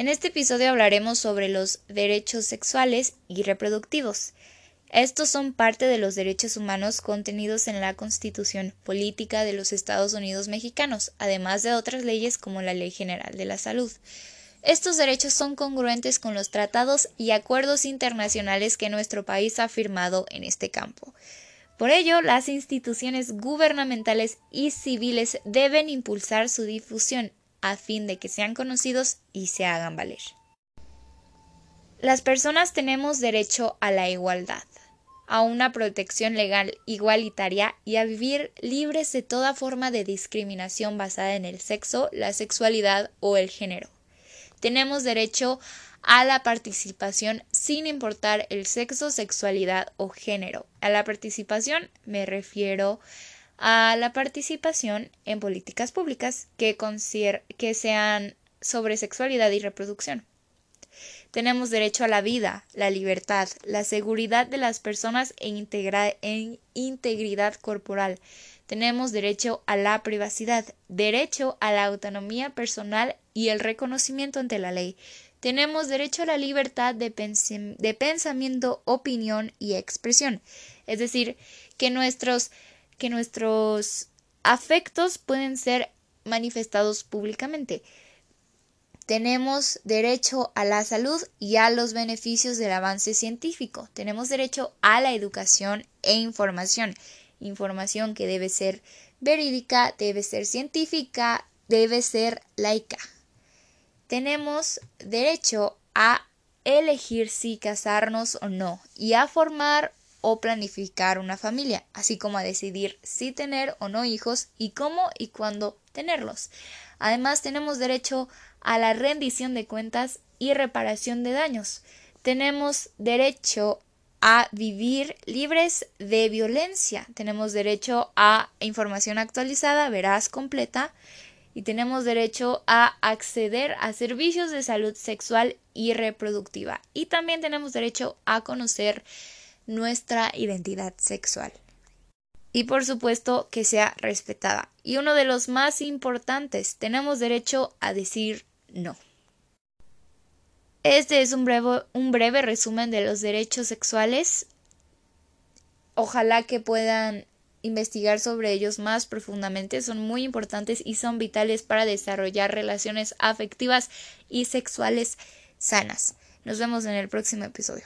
En este episodio hablaremos sobre los derechos sexuales y reproductivos. Estos son parte de los derechos humanos contenidos en la Constitución Política de los Estados Unidos Mexicanos, además de otras leyes como la Ley General de la Salud. Estos derechos son congruentes con los tratados y acuerdos internacionales que nuestro país ha firmado en este campo. Por ello, las instituciones gubernamentales y civiles deben impulsar su difusión a fin de que sean conocidos y se hagan valer. Las personas tenemos derecho a la igualdad, a una protección legal igualitaria y a vivir libres de toda forma de discriminación basada en el sexo, la sexualidad o el género. Tenemos derecho a la participación sin importar el sexo, sexualidad o género. A la participación me refiero a la participación en políticas públicas que, que sean sobre sexualidad y reproducción. Tenemos derecho a la vida, la libertad, la seguridad de las personas en, en integridad corporal. Tenemos derecho a la privacidad, derecho a la autonomía personal y el reconocimiento ante la ley. Tenemos derecho a la libertad de pensamiento, opinión y expresión. Es decir, que nuestros, que nuestros afectos pueden ser manifestados públicamente. Tenemos derecho a la salud y a los beneficios del avance científico. Tenemos derecho a la educación e información. Información que debe ser verídica, debe ser científica, debe ser laica tenemos derecho a elegir si casarnos o no y a formar o planificar una familia, así como a decidir si tener o no hijos y cómo y cuándo tenerlos. Además, tenemos derecho a la rendición de cuentas y reparación de daños. Tenemos derecho a vivir libres de violencia. Tenemos derecho a información actualizada, veraz, completa y tenemos derecho a acceder a servicios de salud sexual y reproductiva. Y también tenemos derecho a conocer nuestra identidad sexual. Y por supuesto que sea respetada. Y uno de los más importantes, tenemos derecho a decir no. Este es un breve, un breve resumen de los derechos sexuales. Ojalá que puedan investigar sobre ellos más profundamente, son muy importantes y son vitales para desarrollar relaciones afectivas y sexuales sanas. Nos vemos en el próximo episodio.